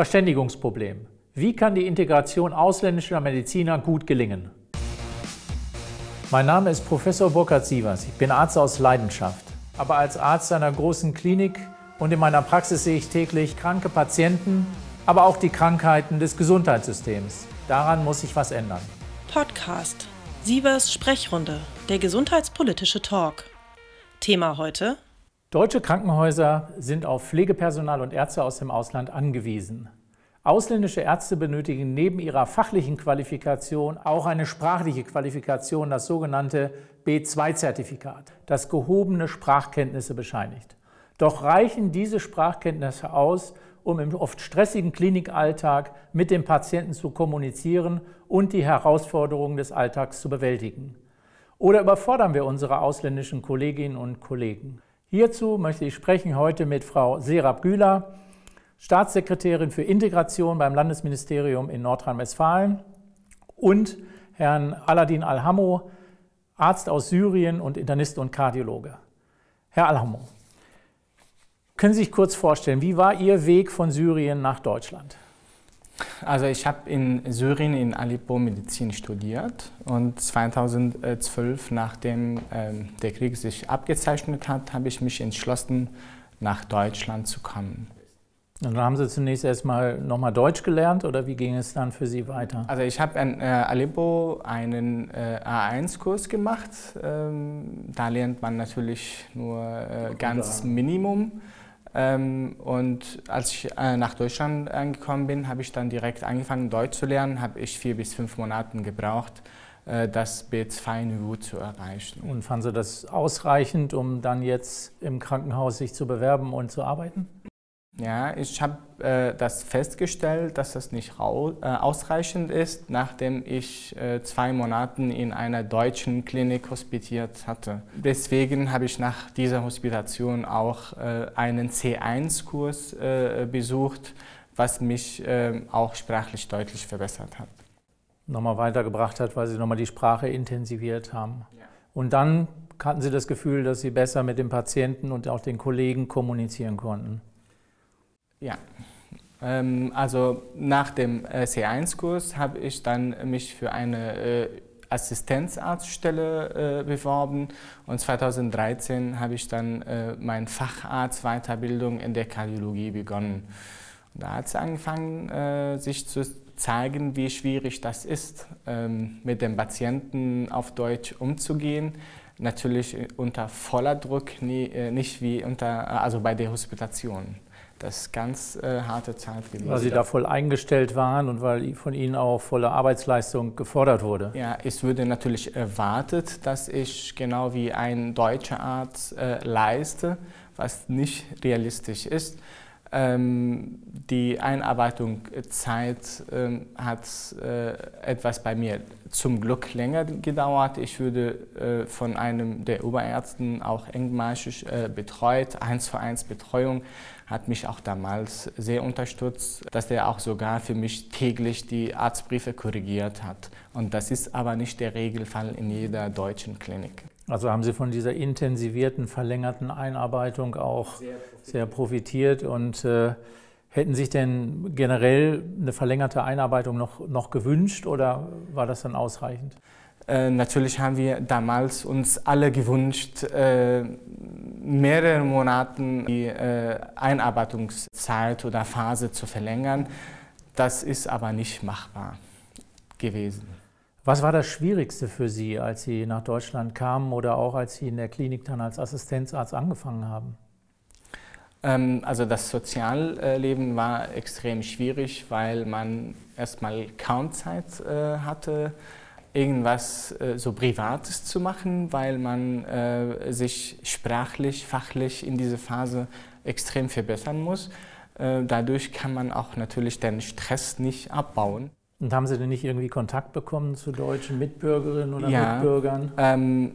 Verständigungsproblem. Wie kann die Integration ausländischer Mediziner gut gelingen? Mein Name ist Professor Burkhard Sievers. Ich bin Arzt aus Leidenschaft. Aber als Arzt einer großen Klinik und in meiner Praxis sehe ich täglich kranke Patienten, aber auch die Krankheiten des Gesundheitssystems. Daran muss sich was ändern. Podcast Sievers Sprechrunde, der gesundheitspolitische Talk. Thema heute Deutsche Krankenhäuser sind auf Pflegepersonal und Ärzte aus dem Ausland angewiesen. Ausländische Ärzte benötigen neben ihrer fachlichen Qualifikation auch eine sprachliche Qualifikation, das sogenannte B2-Zertifikat, das gehobene Sprachkenntnisse bescheinigt. Doch reichen diese Sprachkenntnisse aus, um im oft stressigen Klinikalltag mit dem Patienten zu kommunizieren und die Herausforderungen des Alltags zu bewältigen? Oder überfordern wir unsere ausländischen Kolleginnen und Kollegen? Hierzu möchte ich sprechen heute mit Frau Serap Güler, Staatssekretärin für Integration beim Landesministerium in Nordrhein-Westfalen und Herrn Aladin Alhamo, Arzt aus Syrien und Internist und Kardiologe. Herr Alhamo, können Sie sich kurz vorstellen, wie war Ihr Weg von Syrien nach Deutschland? Also ich habe in Syrien in Aleppo Medizin studiert und 2012, nachdem ähm, der Krieg sich abgezeichnet hat, habe ich mich entschlossen, nach Deutschland zu kommen. Und dann haben Sie zunächst erstmal nochmal Deutsch gelernt oder wie ging es dann für Sie weiter? Also ich habe in äh, Aleppo einen äh, A1-Kurs gemacht. Ähm, da lernt man natürlich nur äh, ganz Minimum. Ähm, und als ich äh, nach Deutschland angekommen bin, habe ich dann direkt angefangen, Deutsch zu lernen. Habe ich vier bis fünf Monate gebraucht, äh, das B2-Niveau zu erreichen. Und fanden Sie das ausreichend, um dann jetzt im Krankenhaus sich zu bewerben und zu arbeiten? Ja, ich habe äh, das festgestellt, dass das nicht äh, ausreichend ist, nachdem ich äh, zwei Monate in einer deutschen Klinik hospitiert hatte. Deswegen habe ich nach dieser Hospitation auch äh, einen C1-Kurs äh, besucht, was mich äh, auch sprachlich deutlich verbessert hat. Nochmal weitergebracht hat, weil Sie nochmal die Sprache intensiviert haben. Ja. Und dann hatten Sie das Gefühl, dass Sie besser mit dem Patienten und auch den Kollegen kommunizieren konnten. Ja, ähm, also nach dem äh, C1-Kurs habe ich dann mich für eine äh, Assistenzarztstelle äh, beworben und 2013 habe ich dann äh, meine Facharzt-Weiterbildung in der Kardiologie begonnen. Und da hat es angefangen, sich zu zeigen, wie schwierig das ist, ähm, mit dem Patienten auf Deutsch umzugehen. Natürlich unter voller Druck, nicht wie unter, also bei der Hospitation. Das ist ganz äh, harte Zeit gewesen. Weil Sie da voll eingestellt waren und weil von Ihnen auch volle Arbeitsleistung gefordert wurde. Ja, es wurde natürlich erwartet, dass ich genau wie ein deutscher Arzt äh, leiste, was nicht realistisch ist. Ähm, die Einarbeitungszeit ähm, hat äh, etwas bei mir zum Glück länger gedauert. Ich wurde äh, von einem der Oberärzten auch engmaschig äh, betreut. Eins zu eins Betreuung hat mich auch damals sehr unterstützt, dass er auch sogar für mich täglich die Arztbriefe korrigiert hat. Und das ist aber nicht der Regelfall in jeder deutschen Klinik. Also haben Sie von dieser intensivierten, verlängerten Einarbeitung auch sehr profitiert, sehr profitiert und äh, hätten sich denn generell eine verlängerte Einarbeitung noch, noch gewünscht oder war das dann ausreichend? Äh, natürlich haben wir damals uns alle gewünscht, äh, mehrere Monate die äh, Einarbeitungszeit oder Phase zu verlängern. Das ist aber nicht machbar gewesen. Was war das Schwierigste für Sie, als Sie nach Deutschland kamen oder auch als Sie in der Klinik dann als Assistenzarzt angefangen haben? Ähm, also das Sozialleben war extrem schwierig, weil man erstmal kaum Zeit äh, hatte, irgendwas äh, so Privates zu machen, weil man äh, sich sprachlich, fachlich in dieser Phase extrem verbessern muss. Dadurch kann man auch natürlich den Stress nicht abbauen. Und haben Sie denn nicht irgendwie Kontakt bekommen zu deutschen Mitbürgerinnen oder ja, Mitbürgern? Ähm,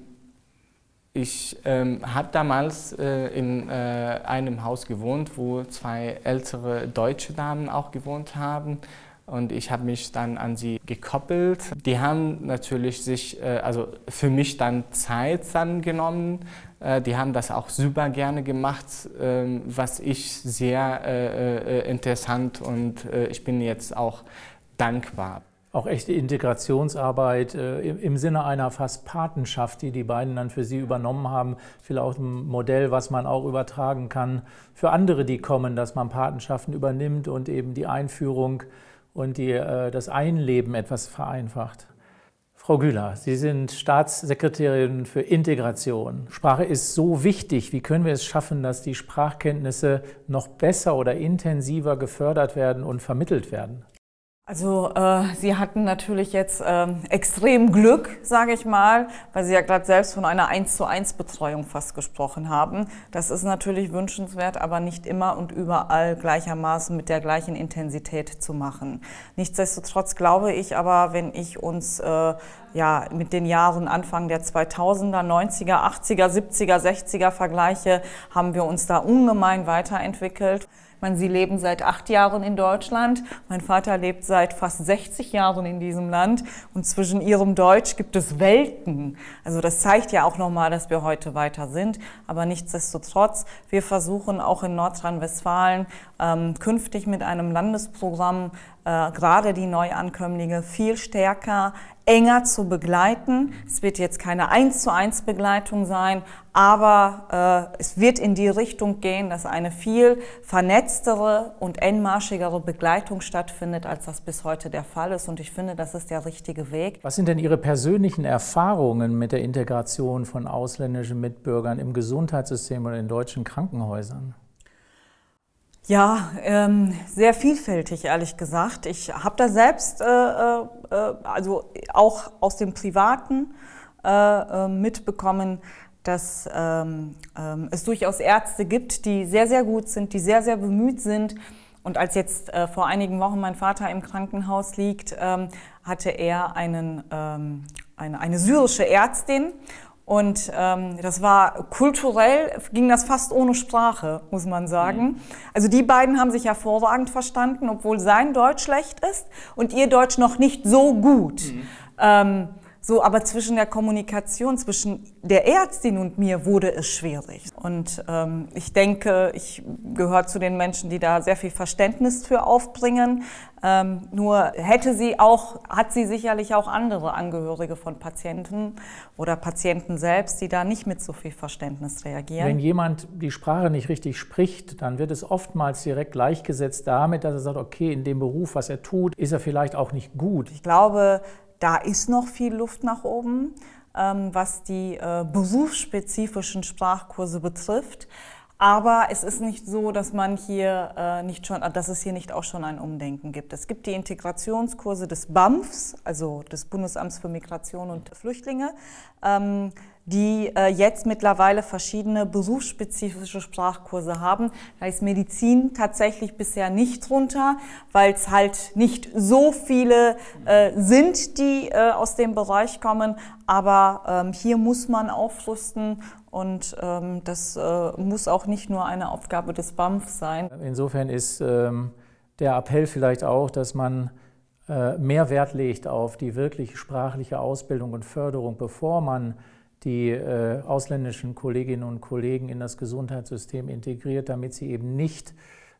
ich ähm, habe damals äh, in äh, einem Haus gewohnt, wo zwei ältere deutsche Damen auch gewohnt haben. und ich habe mich dann an sie gekoppelt. Die haben natürlich sich, äh, also für mich dann Zeit dann genommen. Äh, die haben das auch super gerne gemacht, ähm, was ich sehr äh, interessant und ich bin jetzt auch dankbar auch echte Integrationsarbeit äh, im Sinne einer fast Patenschaft, die die beiden dann für sie übernommen haben. Vielleicht ein Modell, was man auch übertragen kann für andere, die kommen, dass man Patenschaften übernimmt und eben die Einführung und die, äh, das Einleben etwas vereinfacht. Frau Güler, Sie sind Staatssekretärin für Integration. Sprache ist so wichtig. Wie können wir es schaffen, dass die Sprachkenntnisse noch besser oder intensiver gefördert werden und vermittelt werden? Also äh, Sie hatten natürlich jetzt ähm, extrem Glück, sage ich mal, weil Sie ja gerade selbst von einer 1 zu 1 Betreuung fast gesprochen haben. Das ist natürlich wünschenswert, aber nicht immer und überall gleichermaßen mit der gleichen Intensität zu machen. Nichtsdestotrotz glaube ich aber, wenn ich uns äh, ja, mit den Jahren Anfang der 2000er, 90er, 80er, 70er, 60er vergleiche, haben wir uns da ungemein weiterentwickelt. Meine, Sie leben seit acht Jahren in Deutschland. Mein Vater lebt seit fast 60 Jahren in diesem Land. Und zwischen Ihrem Deutsch gibt es Welten. Also das zeigt ja auch nochmal, dass wir heute weiter sind. Aber nichtsdestotrotz, wir versuchen auch in Nordrhein-Westfalen ähm, künftig mit einem Landesprogramm äh, gerade die Neuankömmlinge viel stärker enger zu begleiten. Es wird jetzt keine eins zu eins Begleitung sein, aber äh, es wird in die Richtung gehen, dass eine viel vernetztere und engmaschigere Begleitung stattfindet, als das bis heute der Fall ist. Und ich finde, das ist der richtige Weg. Was sind denn Ihre persönlichen Erfahrungen mit der Integration von ausländischen Mitbürgern im Gesundheitssystem oder in deutschen Krankenhäusern? Ja, ähm, sehr vielfältig, ehrlich gesagt. Ich habe da selbst, äh, äh, also auch aus dem Privaten äh, äh mitbekommen, dass ähm, ähm, es durchaus Ärzte gibt, die sehr, sehr gut sind, die sehr, sehr bemüht sind. Und als jetzt äh, vor einigen Wochen mein Vater im Krankenhaus liegt, ähm, hatte er einen, ähm, eine, eine syrische Ärztin und ähm, das war kulturell, ging das fast ohne Sprache, muss man sagen. Mhm. Also die beiden haben sich hervorragend verstanden, obwohl sein Deutsch schlecht ist und ihr Deutsch noch nicht so gut. Mhm. Ähm, so, aber zwischen der Kommunikation zwischen der Ärztin und mir wurde es schwierig. Und ähm, ich denke, ich gehöre zu den Menschen, die da sehr viel Verständnis für aufbringen. Ähm, nur hätte sie auch, hat sie sicherlich auch andere Angehörige von Patienten oder Patienten selbst, die da nicht mit so viel Verständnis reagieren. Wenn jemand die Sprache nicht richtig spricht, dann wird es oftmals direkt gleichgesetzt damit, dass er sagt, okay, in dem Beruf, was er tut, ist er vielleicht auch nicht gut. Ich glaube, da ist noch viel Luft nach oben, ähm, was die äh, berufsspezifischen Sprachkurse betrifft. Aber es ist nicht so, dass man hier äh, nicht schon, dass es hier nicht auch schon ein Umdenken gibt. Es gibt die Integrationskurse des BAMFs, also des Bundesamts für Migration und Flüchtlinge. Ähm, die äh, jetzt mittlerweile verschiedene berufsspezifische Sprachkurse haben. Da ist Medizin tatsächlich bisher nicht drunter, weil es halt nicht so viele äh, sind, die äh, aus dem Bereich kommen. Aber ähm, hier muss man aufrüsten und ähm, das äh, muss auch nicht nur eine Aufgabe des BAMF sein. Insofern ist ähm, der Appell vielleicht auch, dass man äh, mehr Wert legt auf die wirklich sprachliche Ausbildung und Förderung, bevor man die äh, ausländischen Kolleginnen und Kollegen in das Gesundheitssystem integriert, damit sie eben nicht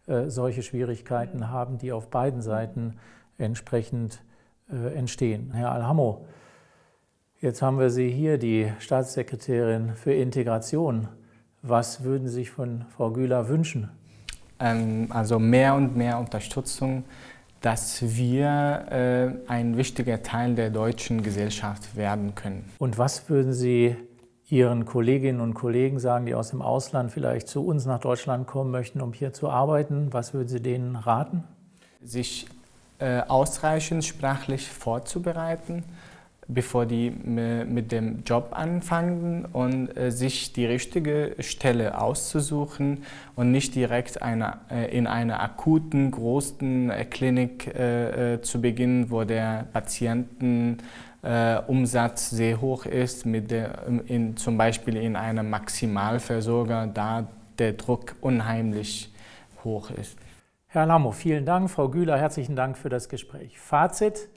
äh, solche Schwierigkeiten haben, die auf beiden Seiten entsprechend äh, entstehen. Herr Alhamo, jetzt haben wir Sie hier, die Staatssekretärin für Integration. Was würden Sie sich von Frau Güler wünschen? Ähm, also mehr und mehr Unterstützung dass wir äh, ein wichtiger Teil der deutschen Gesellschaft werden können. Und was würden Sie Ihren Kolleginnen und Kollegen sagen, die aus dem Ausland vielleicht zu uns nach Deutschland kommen möchten, um hier zu arbeiten? Was würden Sie denen raten? Sich äh, ausreichend sprachlich vorzubereiten bevor die mit dem Job anfangen und äh, sich die richtige Stelle auszusuchen und nicht direkt eine, äh, in einer akuten, großen äh, Klinik zu beginnen, wo der Patientenumsatz sehr hoch ist, mit der, in, zum Beispiel in einem Maximalversorger, da der Druck unheimlich hoch ist. Herr Lamo, vielen Dank. Frau Güler, herzlichen Dank für das Gespräch. Fazit.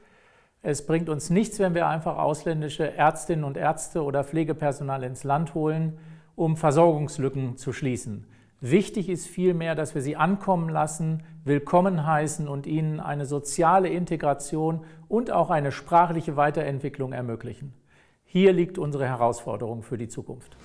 Es bringt uns nichts, wenn wir einfach ausländische Ärztinnen und Ärzte oder Pflegepersonal ins Land holen, um Versorgungslücken zu schließen. Wichtig ist vielmehr, dass wir sie ankommen lassen, willkommen heißen und ihnen eine soziale Integration und auch eine sprachliche Weiterentwicklung ermöglichen. Hier liegt unsere Herausforderung für die Zukunft.